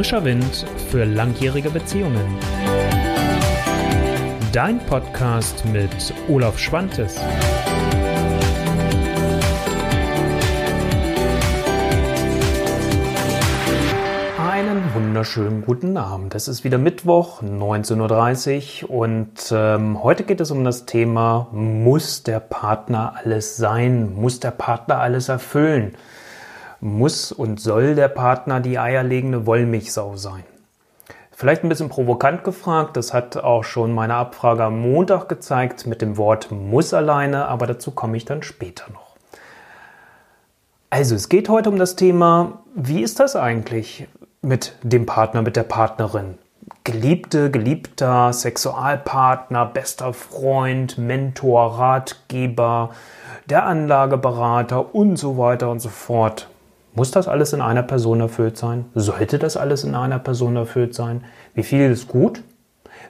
Frischer Wind für langjährige Beziehungen. Dein Podcast mit Olaf Schwantes. Einen wunderschönen guten Abend. Es ist wieder Mittwoch, 19.30 Uhr und ähm, heute geht es um das Thema, muss der Partner alles sein? Muss der Partner alles erfüllen? Muss und soll der Partner die eierlegende Wollmilchsau sein? Vielleicht ein bisschen provokant gefragt, das hat auch schon meine Abfrage am Montag gezeigt mit dem Wort muss alleine, aber dazu komme ich dann später noch. Also, es geht heute um das Thema, wie ist das eigentlich mit dem Partner, mit der Partnerin? Geliebte, Geliebter, Sexualpartner, bester Freund, Mentor, Ratgeber, der Anlageberater und so weiter und so fort. Muss das alles in einer Person erfüllt sein? Sollte das alles in einer Person erfüllt sein? Wie viel ist gut?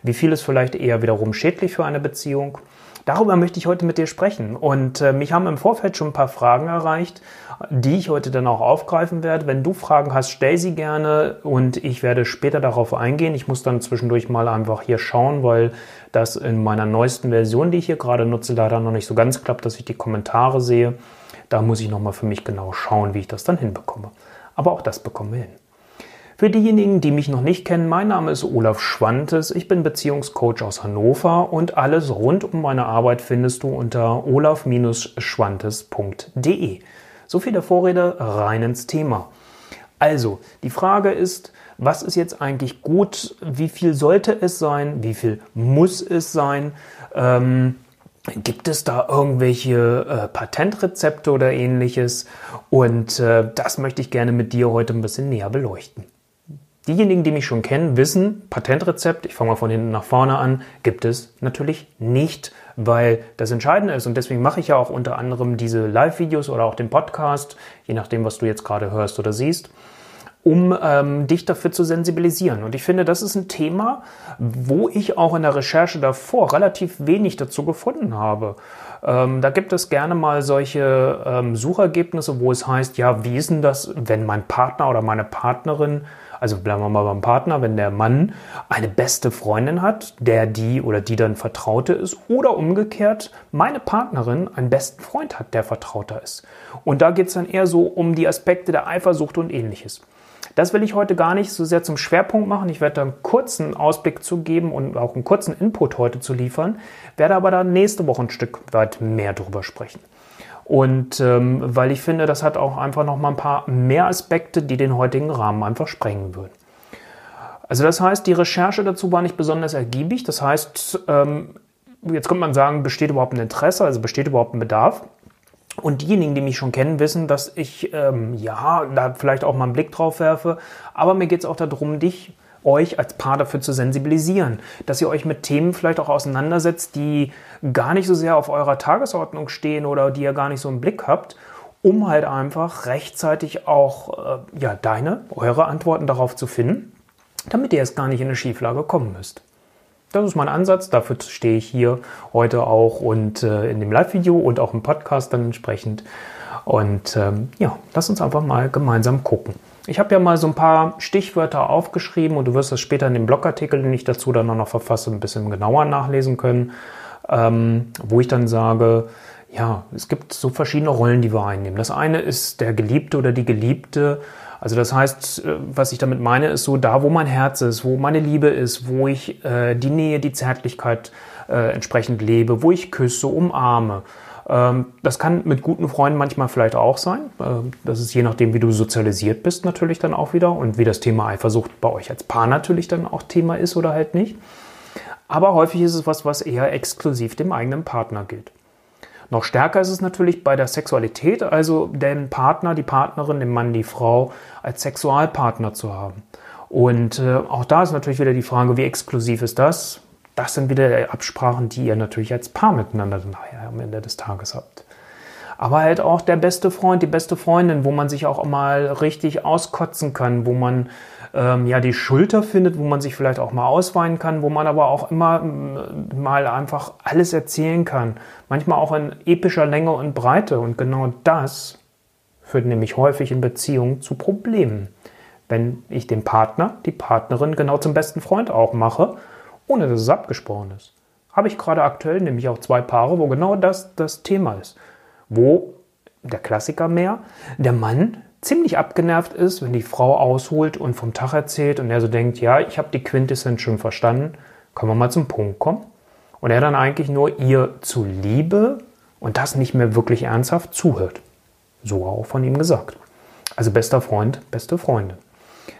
Wie viel ist vielleicht eher wiederum schädlich für eine Beziehung? Darüber möchte ich heute mit dir sprechen. Und äh, mich haben im Vorfeld schon ein paar Fragen erreicht, die ich heute dann auch aufgreifen werde. Wenn du Fragen hast, stell sie gerne und ich werde später darauf eingehen. Ich muss dann zwischendurch mal einfach hier schauen, weil das in meiner neuesten Version, die ich hier gerade nutze, leider noch nicht so ganz klappt, dass ich die Kommentare sehe. Da muss ich nochmal für mich genau schauen, wie ich das dann hinbekomme. Aber auch das bekommen wir hin. Für diejenigen, die mich noch nicht kennen, mein Name ist Olaf Schwantes. Ich bin Beziehungscoach aus Hannover und alles rund um meine Arbeit findest du unter olaf-schwantes.de. So viel der Vorrede, rein ins Thema. Also, die Frage ist, was ist jetzt eigentlich gut? Wie viel sollte es sein? Wie viel muss es sein? Ähm, Gibt es da irgendwelche äh, Patentrezepte oder ähnliches? Und äh, das möchte ich gerne mit dir heute ein bisschen näher beleuchten. Diejenigen, die mich schon kennen, wissen, Patentrezept, ich fange mal von hinten nach vorne an, gibt es natürlich nicht, weil das Entscheidende ist. Und deswegen mache ich ja auch unter anderem diese Live-Videos oder auch den Podcast, je nachdem, was du jetzt gerade hörst oder siehst um ähm, dich dafür zu sensibilisieren. Und ich finde, das ist ein Thema, wo ich auch in der Recherche davor relativ wenig dazu gefunden habe. Ähm, da gibt es gerne mal solche ähm, Suchergebnisse, wo es heißt, ja, wie ist denn das, wenn mein Partner oder meine Partnerin, also bleiben wir mal beim Partner, wenn der Mann eine beste Freundin hat, der die oder die dann Vertraute ist, oder umgekehrt meine Partnerin einen besten Freund hat, der Vertrauter ist. Und da geht es dann eher so um die Aspekte der Eifersucht und ähnliches. Das will ich heute gar nicht so sehr zum Schwerpunkt machen. Ich werde da einen kurzen Ausblick zu geben und auch einen kurzen Input heute zu liefern, werde aber da nächste Woche ein Stück weit mehr drüber sprechen. Und ähm, weil ich finde, das hat auch einfach noch mal ein paar mehr Aspekte, die den heutigen Rahmen einfach sprengen würden. Also das heißt, die Recherche dazu war nicht besonders ergiebig. Das heißt, ähm, jetzt könnte man sagen, besteht überhaupt ein Interesse, also besteht überhaupt ein Bedarf. Und diejenigen, die mich schon kennen, wissen, dass ich ähm, ja da vielleicht auch mal einen Blick drauf werfe. Aber mir geht es auch darum, dich, euch als Paar dafür zu sensibilisieren, dass ihr euch mit Themen vielleicht auch auseinandersetzt, die gar nicht so sehr auf eurer Tagesordnung stehen oder die ihr gar nicht so im Blick habt, um halt einfach rechtzeitig auch äh, ja deine, eure Antworten darauf zu finden, damit ihr erst gar nicht in eine Schieflage kommen müsst. Das ist mein Ansatz, dafür stehe ich hier heute auch und äh, in dem Live-Video und auch im Podcast dann entsprechend. Und ähm, ja, lass uns einfach mal gemeinsam gucken. Ich habe ja mal so ein paar Stichwörter aufgeschrieben und du wirst das später in dem Blogartikel, den ich dazu dann noch verfasse, ein bisschen genauer nachlesen können, ähm, wo ich dann sage, ja, es gibt so verschiedene Rollen, die wir einnehmen. Das eine ist der Geliebte oder die Geliebte also das heißt, äh, was ich damit meine, ist so, da wo mein Herz ist, wo meine Liebe ist, wo ich äh, die Nähe, die Zärtlichkeit äh, entsprechend lebe, wo ich küsse, umarme. Ähm, das kann mit guten Freunden manchmal vielleicht auch sein. Äh, das ist je nachdem, wie du sozialisiert bist, natürlich dann auch wieder und wie das Thema Eifersucht bei euch als Paar natürlich dann auch Thema ist oder halt nicht. Aber häufig ist es was, was eher exklusiv dem eigenen Partner gilt. Noch stärker ist es natürlich bei der Sexualität, also den Partner, die Partnerin, den Mann, die Frau als Sexualpartner zu haben. Und äh, auch da ist natürlich wieder die Frage, wie exklusiv ist das? Das sind wieder Absprachen, die ihr natürlich als Paar miteinander nachher am Ende des Tages habt aber halt auch der beste Freund, die beste Freundin, wo man sich auch mal richtig auskotzen kann, wo man ähm, ja die Schulter findet, wo man sich vielleicht auch mal ausweinen kann, wo man aber auch immer mal einfach alles erzählen kann. Manchmal auch in epischer Länge und Breite. Und genau das führt nämlich häufig in Beziehungen zu Problemen. wenn ich den Partner, die Partnerin genau zum besten Freund auch mache, ohne dass es abgesprochen ist. Habe ich gerade aktuell nämlich auch zwei Paare, wo genau das das Thema ist. Wo der Klassiker mehr, der Mann ziemlich abgenervt ist, wenn die Frau ausholt und vom Tag erzählt und er so denkt, ja, ich habe die Quintessenz schon verstanden, können wir mal zum Punkt kommen. Und er dann eigentlich nur ihr zuliebe und das nicht mehr wirklich ernsthaft zuhört. So auch von ihm gesagt. Also bester Freund, beste Freundin.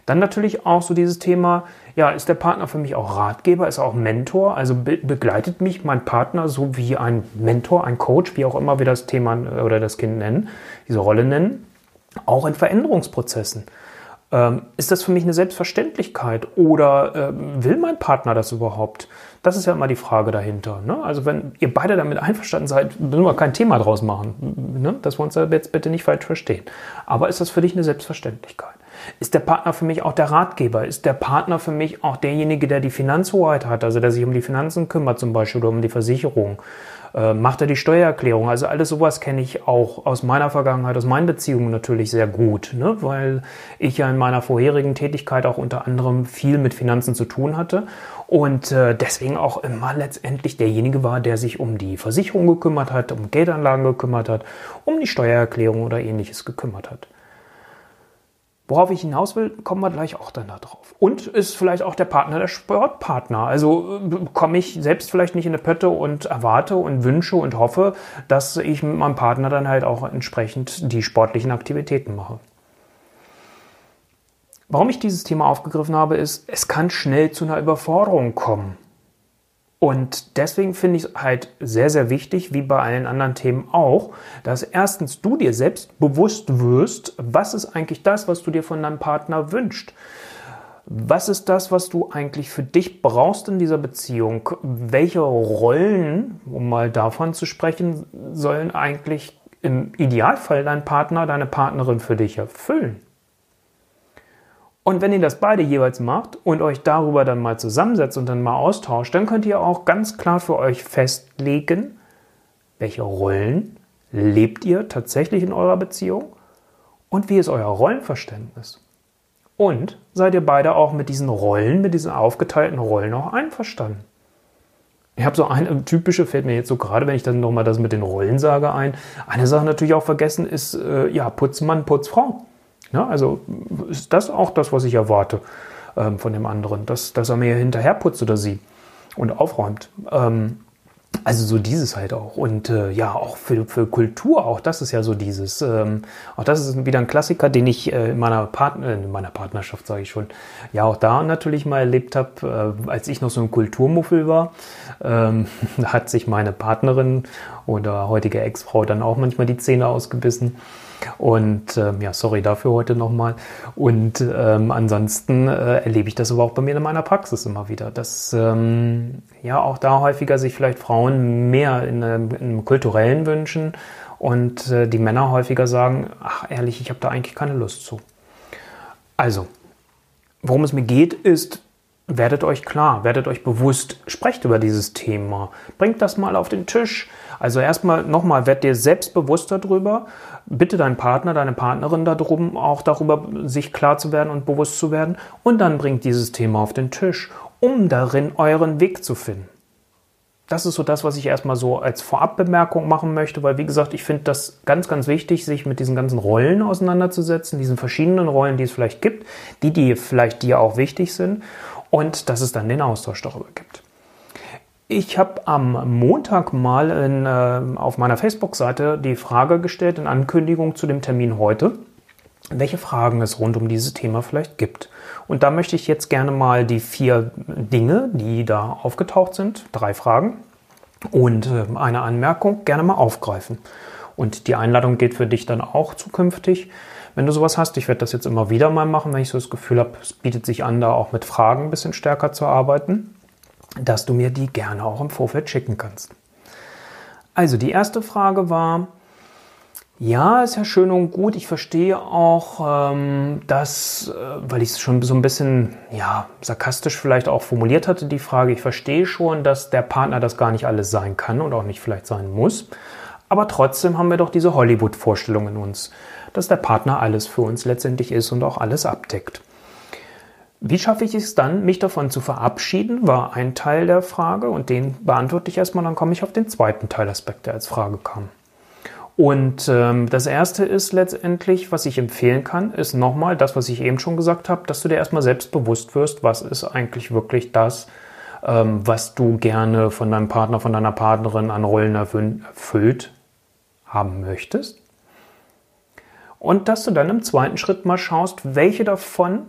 Dann natürlich auch so dieses Thema, ja, ist der Partner für mich auch Ratgeber, ist er auch Mentor? Also be begleitet mich mein Partner so wie ein Mentor, ein Coach, wie auch immer wir das Thema oder das Kind nennen, diese Rolle nennen, auch in Veränderungsprozessen. Ähm, ist das für mich eine Selbstverständlichkeit oder äh, will mein Partner das überhaupt? Das ist ja immer die Frage dahinter. Ne? Also wenn ihr beide damit einverstanden seid, müssen wir kein Thema draus machen. Ne? Das wir uns jetzt bitte nicht falsch verstehen. Aber ist das für dich eine Selbstverständlichkeit? Ist der Partner für mich auch der Ratgeber? Ist der Partner für mich auch derjenige, der die Finanzhoheit hat, also der sich um die Finanzen kümmert zum Beispiel oder um die Versicherung? Äh, macht er die Steuererklärung? Also alles sowas kenne ich auch aus meiner Vergangenheit, aus meinen Beziehungen natürlich sehr gut, ne? weil ich ja in meiner vorherigen Tätigkeit auch unter anderem viel mit Finanzen zu tun hatte und äh, deswegen auch immer letztendlich derjenige war, der sich um die Versicherung gekümmert hat, um Geldanlagen gekümmert hat, um die Steuererklärung oder ähnliches gekümmert hat. Worauf ich hinaus will, kommen wir gleich auch dann da drauf. Und ist vielleicht auch der Partner der Sportpartner. Also äh, komme ich selbst vielleicht nicht in eine Pötte und erwarte und wünsche und hoffe, dass ich mit meinem Partner dann halt auch entsprechend die sportlichen Aktivitäten mache. Warum ich dieses Thema aufgegriffen habe, ist, es kann schnell zu einer Überforderung kommen. Und deswegen finde ich es halt sehr, sehr wichtig, wie bei allen anderen Themen auch, dass erstens du dir selbst bewusst wirst, was ist eigentlich das, was du dir von deinem Partner wünschst. Was ist das, was du eigentlich für dich brauchst in dieser Beziehung? Welche Rollen, um mal davon zu sprechen, sollen eigentlich im Idealfall dein Partner, deine Partnerin für dich erfüllen? Und wenn ihr das beide jeweils macht und euch darüber dann mal zusammensetzt und dann mal austauscht, dann könnt ihr auch ganz klar für euch festlegen, welche Rollen lebt ihr tatsächlich in eurer Beziehung und wie ist euer Rollenverständnis. Und seid ihr beide auch mit diesen Rollen, mit diesen aufgeteilten Rollen auch einverstanden? Ich habe so eine typische, fällt mir jetzt so gerade, wenn ich dann nochmal das mit den Rollen sage, ein. Eine Sache natürlich auch vergessen ist, äh, ja, Putzmann, Putzfrau. Ja, also ist das auch das, was ich erwarte ähm, von dem anderen, dass, dass er mir hinterher putzt oder sie und aufräumt. Ähm, also so dieses halt auch. Und äh, ja, auch für, für Kultur, auch das ist ja so dieses, ähm, auch das ist wieder ein Klassiker, den ich äh, in meiner Partner, in meiner Partnerschaft, sage ich schon, ja auch da natürlich mal erlebt habe, äh, als ich noch so ein Kulturmuffel war, ähm, hat sich meine Partnerin oder heutige Ex-Frau dann auch manchmal die Zähne ausgebissen. Und ähm, ja, sorry dafür heute nochmal. Und ähm, ansonsten äh, erlebe ich das aber auch bei mir in meiner Praxis immer wieder, dass ähm, ja auch da häufiger sich vielleicht Frauen mehr in, in einem kulturellen wünschen und äh, die Männer häufiger sagen, ach ehrlich, ich habe da eigentlich keine Lust zu. Also, worum es mir geht, ist, werdet euch klar, werdet euch bewusst, sprecht über dieses Thema, bringt das mal auf den Tisch. Also erstmal nochmal, werd dir selbstbewusst darüber, bitte deinen Partner, deine Partnerin darum, auch darüber sich klar zu werden und bewusst zu werden und dann bringt dieses Thema auf den Tisch, um darin euren Weg zu finden. Das ist so das, was ich erstmal so als Vorabbemerkung machen möchte, weil wie gesagt, ich finde das ganz, ganz wichtig, sich mit diesen ganzen Rollen auseinanderzusetzen, diesen verschiedenen Rollen, die es vielleicht gibt, die, die vielleicht dir auch wichtig sind und dass es dann den Austausch darüber gibt. Ich habe am Montag mal in, äh, auf meiner Facebook-Seite die Frage gestellt, in Ankündigung zu dem Termin heute, welche Fragen es rund um dieses Thema vielleicht gibt. Und da möchte ich jetzt gerne mal die vier Dinge, die da aufgetaucht sind, drei Fragen und äh, eine Anmerkung gerne mal aufgreifen. Und die Einladung geht für dich dann auch zukünftig. Wenn du sowas hast, ich werde das jetzt immer wieder mal machen, wenn ich so das Gefühl habe, es bietet sich an, da auch mit Fragen ein bisschen stärker zu arbeiten, dass du mir die gerne auch im Vorfeld schicken kannst. Also die erste Frage war, ja, ist ja schön und gut. Ich verstehe auch, ähm, dass, äh, weil ich es schon so ein bisschen, ja, sarkastisch vielleicht auch formuliert hatte, die Frage, ich verstehe schon, dass der Partner das gar nicht alles sein kann und auch nicht vielleicht sein muss. Aber trotzdem haben wir doch diese Hollywood-Vorstellung in uns dass der Partner alles für uns letztendlich ist und auch alles abdeckt. Wie schaffe ich es dann, mich davon zu verabschieden, war ein Teil der Frage und den beantworte ich erstmal, dann komme ich auf den zweiten Teilaspekt, der als Frage kam. Und ähm, das erste ist letztendlich, was ich empfehlen kann, ist nochmal das, was ich eben schon gesagt habe, dass du dir erstmal selbst bewusst wirst, was ist eigentlich wirklich das, ähm, was du gerne von deinem Partner, von deiner Partnerin an Rollen erfüllt haben möchtest. Und dass du dann im zweiten Schritt mal schaust, welche davon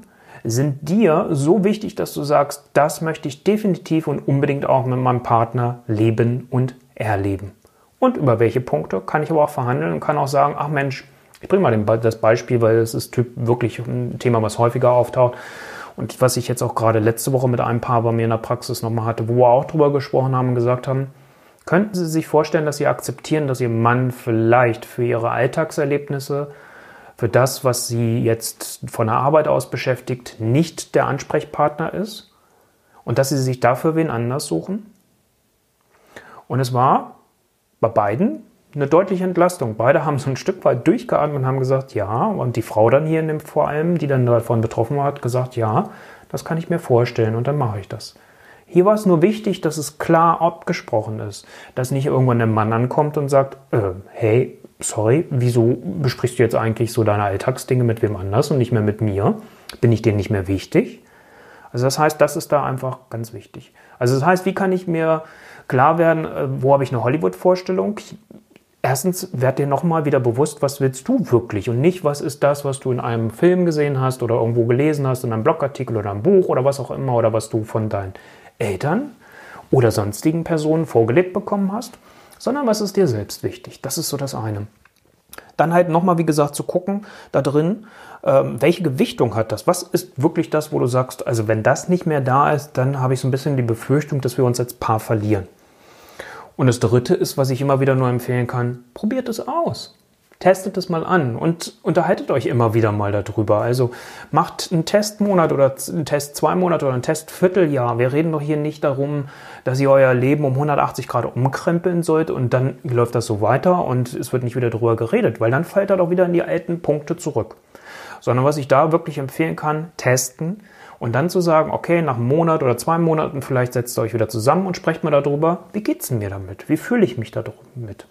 sind dir so wichtig, dass du sagst, das möchte ich definitiv und unbedingt auch mit meinem Partner leben und erleben. Und über welche Punkte kann ich aber auch verhandeln und kann auch sagen, ach Mensch, ich bringe mal das Beispiel, weil es ist wirklich ein Thema, was häufiger auftaucht. Und was ich jetzt auch gerade letzte Woche mit einem Paar bei mir in der Praxis nochmal hatte, wo wir auch drüber gesprochen haben und gesagt haben, könnten Sie sich vorstellen, dass Sie akzeptieren, dass Ihr Mann vielleicht für Ihre Alltagserlebnisse, für das, was Sie jetzt von der Arbeit aus beschäftigt, nicht der Ansprechpartner ist und dass Sie sich dafür wen anders suchen? Und es war bei beiden eine deutliche Entlastung. Beide haben so ein Stück weit durchgeatmet und haben gesagt, ja. Und die Frau dann hier in dem vor allem, die dann davon betroffen war, hat gesagt, ja, das kann ich mir vorstellen und dann mache ich das. Hier war es nur wichtig, dass es klar abgesprochen ist, dass nicht irgendwann ein Mann ankommt und sagt, äh, hey, sorry, wieso besprichst du jetzt eigentlich so deine Alltagsdinge mit wem anders und nicht mehr mit mir? Bin ich dir nicht mehr wichtig? Also das heißt, das ist da einfach ganz wichtig. Also das heißt, wie kann ich mir klar werden, äh, wo habe ich eine Hollywood-Vorstellung? Erstens, werd dir nochmal wieder bewusst, was willst du wirklich und nicht, was ist das, was du in einem Film gesehen hast oder irgendwo gelesen hast, in einem Blogartikel oder einem Buch oder was auch immer oder was du von deinen Eltern oder sonstigen Personen vorgelegt bekommen hast, sondern was ist dir selbst wichtig. Das ist so das eine. Dann halt nochmal, wie gesagt, zu gucken da drin, ähm, welche Gewichtung hat das? Was ist wirklich das, wo du sagst, also wenn das nicht mehr da ist, dann habe ich so ein bisschen die Befürchtung, dass wir uns als Paar verlieren. Und das Dritte ist, was ich immer wieder nur empfehlen kann, probiert es aus. Testet es mal an und unterhaltet euch immer wieder mal darüber. Also macht einen Testmonat oder einen Test zwei Monate oder einen Test Vierteljahr. Wir reden doch hier nicht darum, dass ihr euer Leben um 180 Grad umkrempeln sollt und dann läuft das so weiter und es wird nicht wieder darüber geredet, weil dann fällt er doch wieder in die alten Punkte zurück. Sondern was ich da wirklich empfehlen kann, testen, und dann zu sagen, okay, nach einem Monat oder zwei Monaten vielleicht setzt ihr euch wieder zusammen und sprecht mal darüber, wie geht es mir damit? Wie fühle ich mich damit?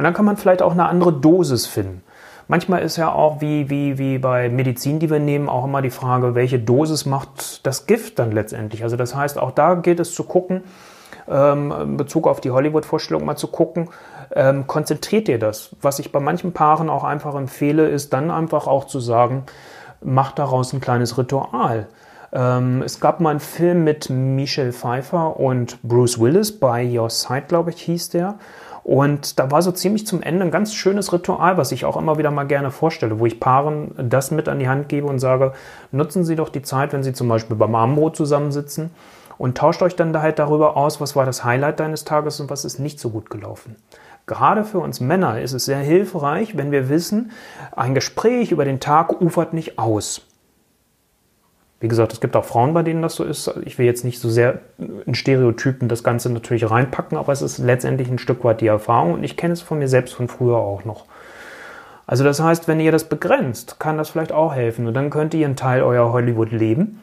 Und dann kann man vielleicht auch eine andere Dosis finden. Manchmal ist ja auch wie, wie, wie bei Medizin, die wir nehmen, auch immer die Frage, welche Dosis macht das Gift dann letztendlich? Also das heißt, auch da gilt es zu gucken, ähm, in Bezug auf die Hollywood-Vorstellung mal zu gucken, ähm, konzentriert ihr das? Was ich bei manchen Paaren auch einfach empfehle, ist dann einfach auch zu sagen, macht daraus ein kleines Ritual. Ähm, es gab mal einen Film mit Michelle Pfeiffer und Bruce Willis, By Your Side, glaube ich, hieß der. Und da war so ziemlich zum Ende ein ganz schönes Ritual, was ich auch immer wieder mal gerne vorstelle, wo ich Paaren das mit an die Hand gebe und sage, nutzen Sie doch die Zeit, wenn Sie zum Beispiel beim Armbrot zusammensitzen und tauscht euch dann da halt darüber aus, was war das Highlight deines Tages und was ist nicht so gut gelaufen. Gerade für uns Männer ist es sehr hilfreich, wenn wir wissen, ein Gespräch über den Tag ufert nicht aus. Wie gesagt, es gibt auch Frauen, bei denen das so ist. Ich will jetzt nicht so sehr in Stereotypen das Ganze natürlich reinpacken, aber es ist letztendlich ein Stück weit die Erfahrung und ich kenne es von mir selbst von früher auch noch. Also das heißt, wenn ihr das begrenzt, kann das vielleicht auch helfen und dann könnt ihr einen Teil euer Hollywood leben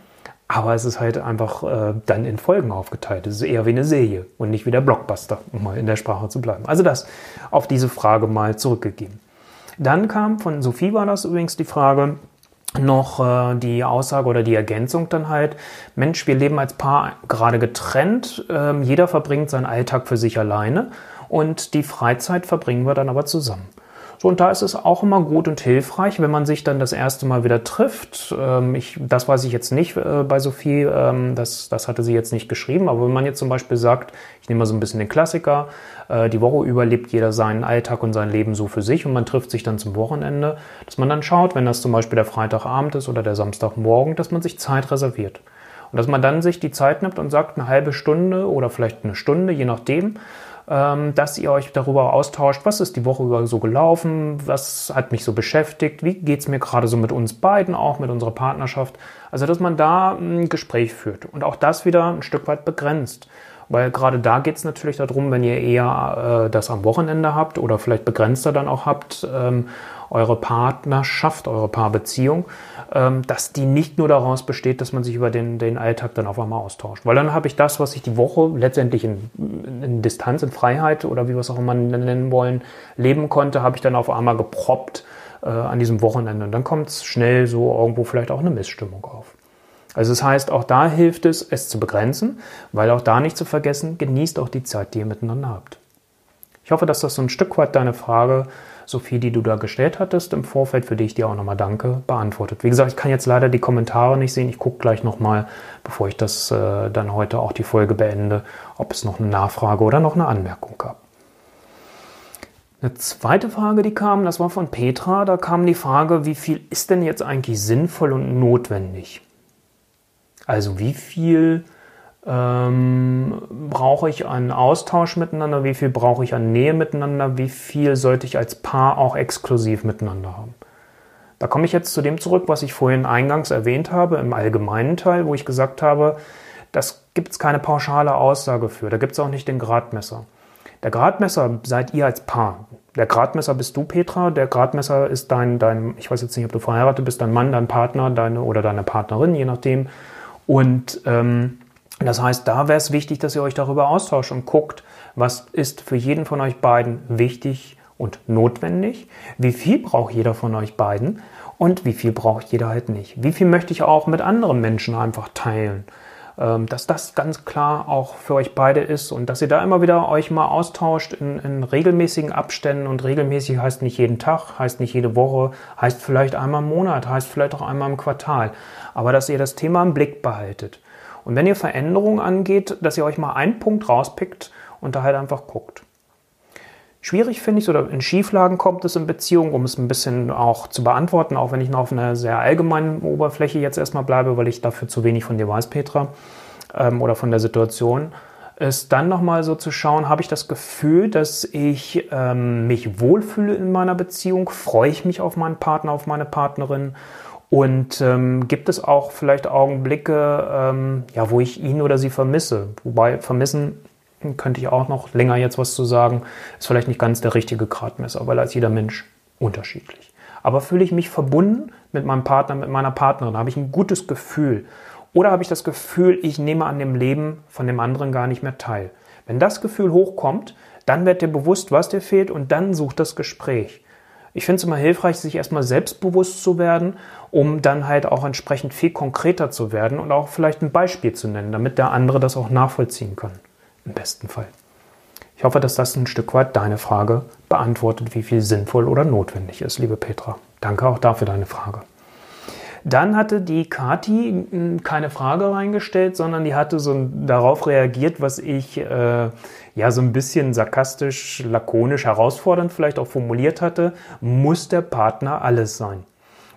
aber es ist halt einfach äh, dann in Folgen aufgeteilt. Es ist eher wie eine Serie und nicht wie der Blockbuster, um mal in der Sprache zu bleiben. Also das auf diese Frage mal zurückgegeben. Dann kam von Sophie war das übrigens die Frage, noch äh, die Aussage oder die Ergänzung dann halt, Mensch, wir leben als Paar gerade getrennt, ähm, jeder verbringt seinen Alltag für sich alleine und die Freizeit verbringen wir dann aber zusammen. So, und da ist es auch immer gut und hilfreich, wenn man sich dann das erste Mal wieder trifft. Ähm, ich, das weiß ich jetzt nicht äh, bei Sophie, ähm, das, das hatte sie jetzt nicht geschrieben, aber wenn man jetzt zum Beispiel sagt, ich nehme mal so ein bisschen den Klassiker, äh, die Woche über lebt jeder seinen Alltag und sein Leben so für sich und man trifft sich dann zum Wochenende, dass man dann schaut, wenn das zum Beispiel der Freitagabend ist oder der Samstagmorgen, dass man sich Zeit reserviert. Und dass man dann sich die Zeit nimmt und sagt, eine halbe Stunde oder vielleicht eine Stunde, je nachdem, dass ihr euch darüber austauscht, was ist die Woche über so gelaufen, was hat mich so beschäftigt, wie geht es mir gerade so mit uns beiden, auch mit unserer Partnerschaft. Also, dass man da ein Gespräch führt und auch das wieder ein Stück weit begrenzt. Weil gerade da geht es natürlich darum, wenn ihr eher äh, das am Wochenende habt oder vielleicht begrenzter dann auch habt, ähm, eure Partnerschaft, eure Paarbeziehung, ähm, dass die nicht nur daraus besteht, dass man sich über den, den Alltag dann auf einmal austauscht. Weil dann habe ich das, was ich die Woche letztendlich in, in Distanz, in Freiheit oder wie wir es auch immer nennen wollen, leben konnte, habe ich dann auf einmal geproppt äh, an diesem Wochenende. Und dann kommt es schnell so irgendwo vielleicht auch eine Missstimmung auf. Also das heißt, auch da hilft es, es zu begrenzen, weil auch da nicht zu vergessen, genießt auch die Zeit, die ihr miteinander habt. Ich hoffe, dass das so ein Stück weit deine Frage, Sophie, die du da gestellt hattest im Vorfeld, für die ich dir auch nochmal danke, beantwortet. Wie gesagt, ich kann jetzt leider die Kommentare nicht sehen. Ich gucke gleich nochmal, bevor ich das äh, dann heute auch die Folge beende, ob es noch eine Nachfrage oder noch eine Anmerkung gab. Eine zweite Frage, die kam, das war von Petra. Da kam die Frage, wie viel ist denn jetzt eigentlich sinnvoll und notwendig? Also wie viel ähm, brauche ich an Austausch miteinander, wie viel brauche ich an Nähe miteinander, wie viel sollte ich als Paar auch exklusiv miteinander haben. Da komme ich jetzt zu dem zurück, was ich vorhin eingangs erwähnt habe, im allgemeinen Teil, wo ich gesagt habe, das gibt es keine pauschale Aussage für, da gibt es auch nicht den Gradmesser. Der Gradmesser seid ihr als Paar. Der Gradmesser bist du, Petra. Der Gradmesser ist dein, dein, ich weiß jetzt nicht, ob du verheiratet bist, dein Mann, dein Partner, deine oder deine Partnerin, je nachdem. Und ähm, das heißt, da wäre es wichtig, dass ihr euch darüber austauscht und guckt, was ist für jeden von euch beiden wichtig und notwendig, wie viel braucht jeder von euch beiden und wie viel braucht jeder halt nicht. Wie viel möchte ich auch mit anderen Menschen einfach teilen. Ähm, dass das ganz klar auch für euch beide ist und dass ihr da immer wieder euch mal austauscht in, in regelmäßigen Abständen und regelmäßig heißt nicht jeden Tag, heißt nicht jede Woche, heißt vielleicht einmal im Monat, heißt vielleicht auch einmal im Quartal, aber dass ihr das Thema im Blick behaltet. Und wenn ihr Veränderungen angeht, dass ihr euch mal einen Punkt rauspickt und da halt einfach guckt. Schwierig finde ich es, oder in Schieflagen kommt es in Beziehungen, um es ein bisschen auch zu beantworten, auch wenn ich noch auf einer sehr allgemeinen Oberfläche jetzt erstmal bleibe, weil ich dafür zu wenig von dir weiß, Petra, ähm, oder von der Situation, ist dann nochmal so zu schauen, habe ich das Gefühl, dass ich ähm, mich wohlfühle in meiner Beziehung, freue ich mich auf meinen Partner, auf meine Partnerin und ähm, gibt es auch vielleicht Augenblicke, ähm, ja, wo ich ihn oder sie vermisse? Wobei vermissen könnte ich auch noch länger jetzt was zu sagen, ist vielleicht nicht ganz der richtige Gradmesser, weil da ist jeder Mensch unterschiedlich. Aber fühle ich mich verbunden mit meinem Partner, mit meiner Partnerin, habe ich ein gutes Gefühl. Oder habe ich das Gefühl, ich nehme an dem Leben von dem anderen gar nicht mehr teil. Wenn das Gefühl hochkommt, dann wird dir bewusst, was dir fehlt und dann sucht das Gespräch. Ich finde es immer hilfreich, sich erstmal selbstbewusst zu werden, um dann halt auch entsprechend viel konkreter zu werden und auch vielleicht ein Beispiel zu nennen, damit der andere das auch nachvollziehen kann im besten Fall. Ich hoffe, dass das ein Stück weit deine Frage beantwortet, wie viel sinnvoll oder notwendig ist, liebe Petra. Danke auch dafür deine Frage. Dann hatte die Kati hm, keine Frage reingestellt, sondern die hatte so darauf reagiert, was ich äh, ja so ein bisschen sarkastisch, lakonisch, herausfordernd vielleicht auch formuliert hatte. Muss der Partner alles sein?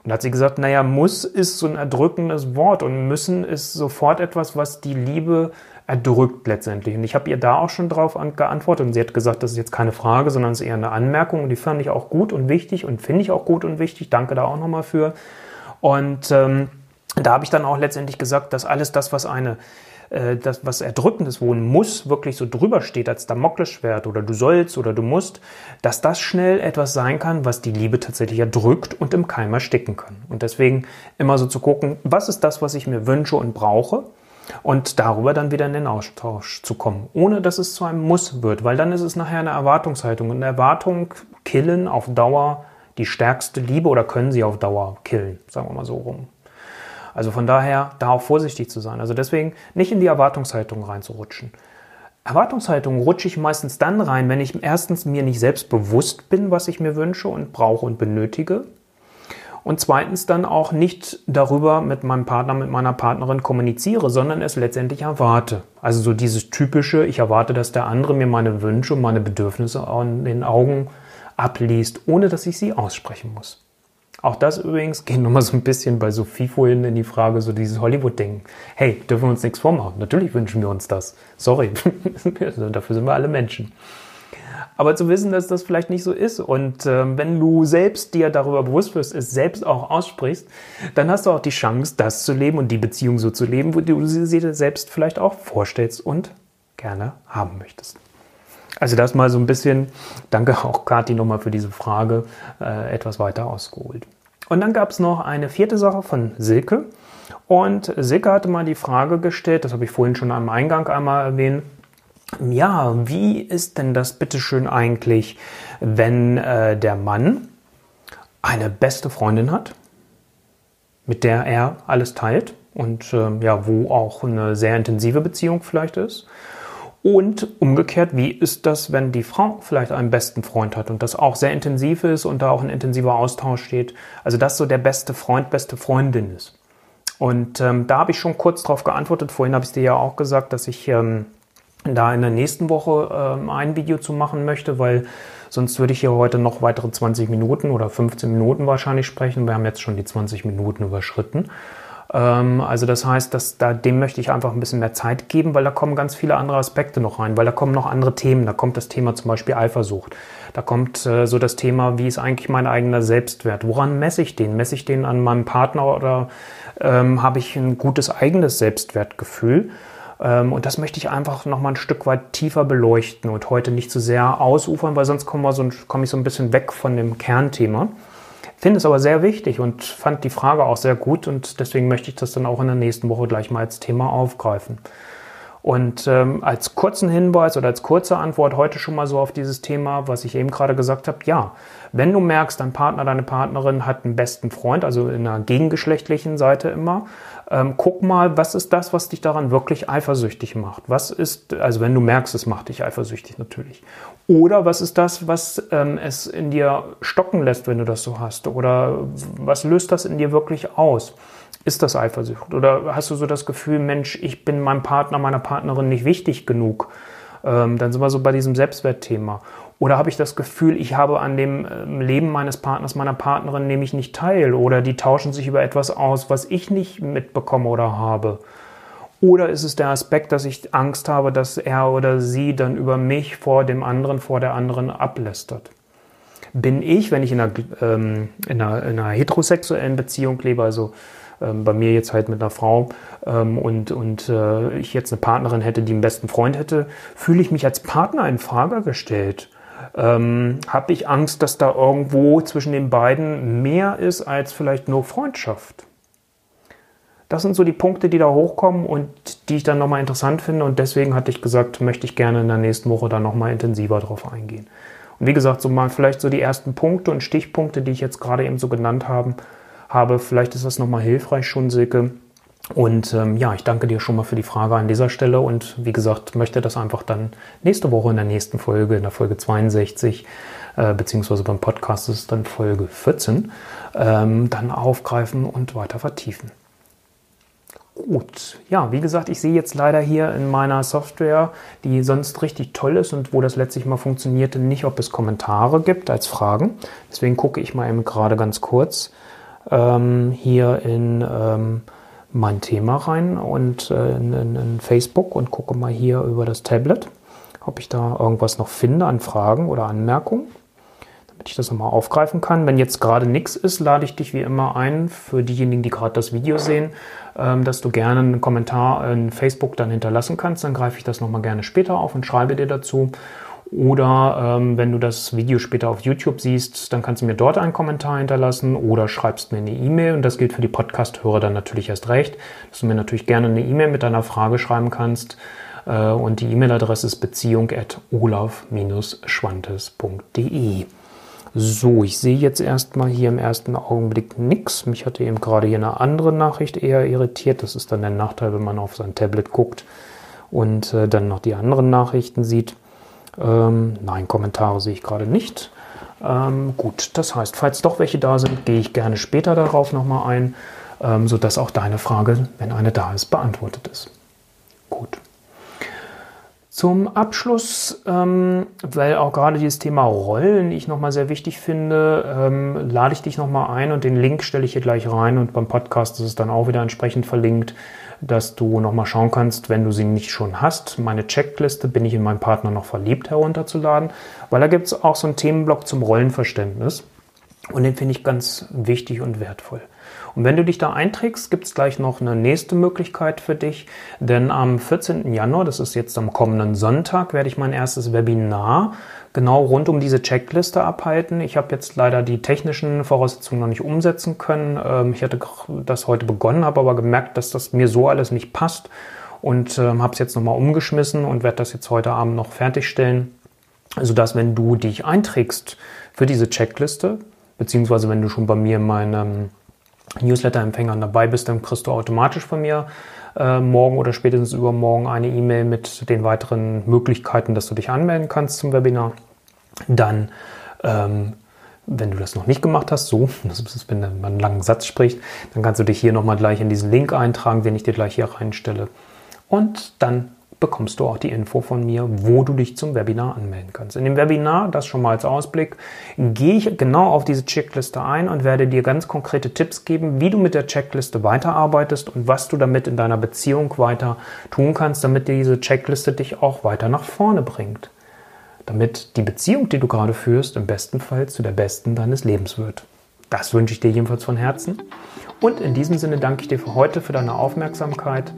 Und hat sie gesagt, naja, muss ist so ein erdrückendes Wort und müssen ist sofort etwas, was die Liebe erdrückt letztendlich. Und ich habe ihr da auch schon drauf geantwortet und sie hat gesagt, das ist jetzt keine Frage, sondern es ist eher eine Anmerkung und die fand ich auch gut und wichtig und finde ich auch gut und wichtig. Danke da auch nochmal für. Und ähm, da habe ich dann auch letztendlich gesagt, dass alles das, was eine äh, das, was erdrückendes, wo ein Muss wirklich so drüber steht als Damoklesschwert oder du sollst oder du musst, dass das schnell etwas sein kann, was die Liebe tatsächlich erdrückt und im Keim ersticken kann. Und deswegen immer so zu gucken, was ist das, was ich mir wünsche und brauche und darüber dann wieder in den Austausch zu kommen, ohne dass es zu einem Muss wird, weil dann ist es nachher eine Erwartungshaltung. Und eine Erwartung killen auf Dauer die stärkste Liebe oder können sie auf Dauer killen, sagen wir mal so rum. Also von daher da auch vorsichtig zu sein. Also deswegen nicht in die Erwartungshaltung reinzurutschen. Erwartungshaltung rutsche ich meistens dann rein, wenn ich erstens mir nicht selbst bewusst bin, was ich mir wünsche und brauche und benötige und zweitens dann auch nicht darüber mit meinem Partner, mit meiner Partnerin kommuniziere, sondern es letztendlich erwarte. Also so dieses typische, ich erwarte, dass der andere mir meine Wünsche und meine Bedürfnisse in den Augen abliest, ohne dass ich sie aussprechen muss. Auch das übrigens geht nochmal so ein bisschen bei Sophie vorhin in die Frage, so dieses Hollywood-Ding. Hey, dürfen wir uns nichts vormachen? Natürlich wünschen wir uns das. Sorry, dafür sind wir alle Menschen. Aber zu wissen, dass das vielleicht nicht so ist und äh, wenn du selbst dir darüber bewusst wirst, es selbst auch aussprichst, dann hast du auch die Chance, das zu leben und die Beziehung so zu leben, wo du sie dir selbst vielleicht auch vorstellst und gerne haben möchtest. Also das mal so ein bisschen, danke auch Kathi nochmal für diese Frage, äh, etwas weiter ausgeholt. Und dann gab es noch eine vierte Sache von Silke. Und Silke hatte mal die Frage gestellt, das habe ich vorhin schon am Eingang einmal erwähnt, ja, wie ist denn das bitteschön eigentlich, wenn äh, der Mann eine beste Freundin hat, mit der er alles teilt und äh, ja, wo auch eine sehr intensive Beziehung vielleicht ist? Und umgekehrt, wie ist das, wenn die Frau vielleicht einen besten Freund hat und das auch sehr intensiv ist und da auch ein intensiver Austausch steht? Also dass so der beste Freund, beste Freundin ist. Und ähm, da habe ich schon kurz darauf geantwortet. Vorhin habe ich dir ja auch gesagt, dass ich ähm, da in der nächsten Woche ähm, ein Video zu machen möchte, weil sonst würde ich hier heute noch weitere 20 Minuten oder 15 Minuten wahrscheinlich sprechen. Wir haben jetzt schon die 20 Minuten überschritten. Ähm, also das heißt, dass da, dem möchte ich einfach ein bisschen mehr Zeit geben, weil da kommen ganz viele andere Aspekte noch rein, weil da kommen noch andere Themen. Da kommt das Thema zum Beispiel Eifersucht. Da kommt äh, so das Thema, wie ist eigentlich mein eigener Selbstwert? Woran messe ich den? Messe ich den an meinem Partner oder ähm, habe ich ein gutes eigenes Selbstwertgefühl? Ähm, und das möchte ich einfach noch mal ein Stück weit tiefer beleuchten und heute nicht zu so sehr ausufern, weil sonst komme ich so ein bisschen weg von dem Kernthema. Finde es aber sehr wichtig und fand die Frage auch sehr gut und deswegen möchte ich das dann auch in der nächsten Woche gleich mal als Thema aufgreifen. Und ähm, als kurzen Hinweis oder als kurze Antwort heute schon mal so auf dieses Thema, was ich eben gerade gesagt habe, ja, wenn du merkst, dein Partner, deine Partnerin hat einen besten Freund, also in einer gegengeschlechtlichen Seite immer, ähm, guck mal, was ist das, was dich daran wirklich eifersüchtig macht? Was ist, also wenn du merkst, es macht dich eifersüchtig natürlich. Oder was ist das, was ähm, es in dir stocken lässt, wenn du das so hast? Oder was löst das in dir wirklich aus? Ist das Eifersucht? Oder hast du so das Gefühl, Mensch, ich bin meinem Partner, meiner Partnerin nicht wichtig genug? Ähm, dann sind wir so bei diesem Selbstwertthema. Oder habe ich das Gefühl, ich habe an dem ähm, Leben meines Partners, meiner Partnerin nämlich nicht teil? Oder die tauschen sich über etwas aus, was ich nicht mitbekomme oder habe? Oder ist es der Aspekt, dass ich Angst habe, dass er oder sie dann über mich vor dem anderen, vor der anderen ablästert? Bin ich, wenn ich in einer, ähm, in einer, in einer heterosexuellen Beziehung lebe, also bei mir jetzt halt mit einer Frau ähm, und, und äh, ich jetzt eine Partnerin hätte, die einen besten Freund hätte, fühle ich mich als Partner in Frage gestellt ähm, habe ich Angst, dass da irgendwo zwischen den beiden mehr ist als vielleicht nur Freundschaft. Das sind so die Punkte, die da hochkommen und die ich dann nochmal interessant finde. Und deswegen hatte ich gesagt, möchte ich gerne in der nächsten Woche dann nochmal intensiver drauf eingehen. Und wie gesagt, so mal vielleicht so die ersten Punkte und Stichpunkte, die ich jetzt gerade eben so genannt haben, habe. Vielleicht ist das nochmal hilfreich schon, Silke, und ähm, ja, ich danke dir schon mal für die Frage an dieser Stelle und wie gesagt, möchte das einfach dann nächste Woche in der nächsten Folge, in der Folge 62, äh, beziehungsweise beim Podcast ist es dann Folge 14, ähm, dann aufgreifen und weiter vertiefen. Gut, ja, wie gesagt, ich sehe jetzt leider hier in meiner Software, die sonst richtig toll ist und wo das letztlich mal funktionierte, nicht, ob es Kommentare gibt als Fragen. Deswegen gucke ich mal eben gerade ganz kurz ähm, hier in ähm, mein Thema rein und äh, in, in, in, Facebook und gucke mal hier über das Tablet, ob ich da irgendwas noch finde an Fragen oder Anmerkungen, damit ich das nochmal aufgreifen kann. Wenn jetzt gerade nichts ist, lade ich dich wie immer ein, für diejenigen, die gerade das Video sehen, ähm, dass du gerne einen Kommentar in Facebook dann hinterlassen kannst. Dann greife ich das nochmal gerne später auf und schreibe dir dazu. Oder ähm, wenn du das Video später auf YouTube siehst, dann kannst du mir dort einen Kommentar hinterlassen oder schreibst mir eine E-Mail. Und das gilt für die Podcast-Hörer dann natürlich erst recht, dass du mir natürlich gerne eine E-Mail mit deiner Frage schreiben kannst. Äh, und die E-Mail-Adresse ist beziehung at olaf-schwantes.de. So, ich sehe jetzt erstmal hier im ersten Augenblick nichts. Mich hatte eben gerade hier eine andere Nachricht eher irritiert. Das ist dann der Nachteil, wenn man auf sein Tablet guckt und äh, dann noch die anderen Nachrichten sieht. Ähm, nein, Kommentare sehe ich gerade nicht. Ähm, gut, das heißt, falls doch welche da sind, gehe ich gerne später darauf nochmal ein, ähm, sodass auch deine Frage, wenn eine da ist, beantwortet ist. Gut. Zum Abschluss, ähm, weil auch gerade dieses Thema Rollen ich nochmal sehr wichtig finde, ähm, lade ich dich nochmal ein und den Link stelle ich hier gleich rein und beim Podcast ist es dann auch wieder entsprechend verlinkt dass du nochmal schauen kannst, wenn du sie nicht schon hast, meine Checkliste bin ich in meinen Partner noch verliebt herunterzuladen, weil da gibt es auch so einen Themenblock zum Rollenverständnis und den finde ich ganz wichtig und wertvoll. Und wenn du dich da einträgst, gibt es gleich noch eine nächste Möglichkeit für dich, denn am 14. Januar, das ist jetzt am kommenden Sonntag, werde ich mein erstes Webinar genau rund um diese Checkliste abhalten. Ich habe jetzt leider die technischen Voraussetzungen noch nicht umsetzen können. Ähm, ich hatte das heute begonnen, habe aber gemerkt, dass das mir so alles nicht passt und ähm, habe es jetzt nochmal umgeschmissen und werde das jetzt heute Abend noch fertigstellen, sodass wenn du dich einträgst für diese Checkliste, beziehungsweise wenn du schon bei mir in meinem Newsletter-Empfängern dabei bist, dann kriegst du automatisch von mir äh, morgen oder spätestens übermorgen eine E-Mail mit den weiteren Möglichkeiten, dass du dich anmelden kannst zum Webinar. Dann, ähm, wenn du das noch nicht gemacht hast, so, das ist, wenn man einen langen Satz spricht, dann kannst du dich hier nochmal gleich in diesen Link eintragen, den ich dir gleich hier reinstelle. Und dann bekommst du auch die Info von mir, wo du dich zum Webinar anmelden kannst. In dem Webinar, das schon mal als Ausblick, gehe ich genau auf diese Checkliste ein und werde dir ganz konkrete Tipps geben, wie du mit der Checkliste weiterarbeitest und was du damit in deiner Beziehung weiter tun kannst, damit diese Checkliste dich auch weiter nach vorne bringt. Damit die Beziehung, die du gerade führst, im besten Fall zu der besten deines Lebens wird. Das wünsche ich dir jedenfalls von Herzen. Und in diesem Sinne danke ich dir für heute, für deine Aufmerksamkeit.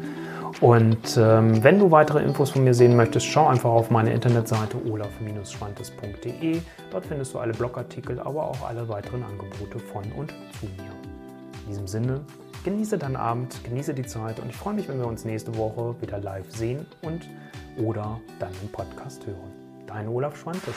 Und ähm, wenn du weitere Infos von mir sehen möchtest, schau einfach auf meine Internetseite olaf-schwantes.de. Dort findest du alle Blogartikel, aber auch alle weiteren Angebote von und zu mir. In diesem Sinne, genieße deinen Abend, genieße die Zeit und ich freue mich, wenn wir uns nächste Woche wieder live sehen und oder im Podcast hören. Dein Olaf Schwantes.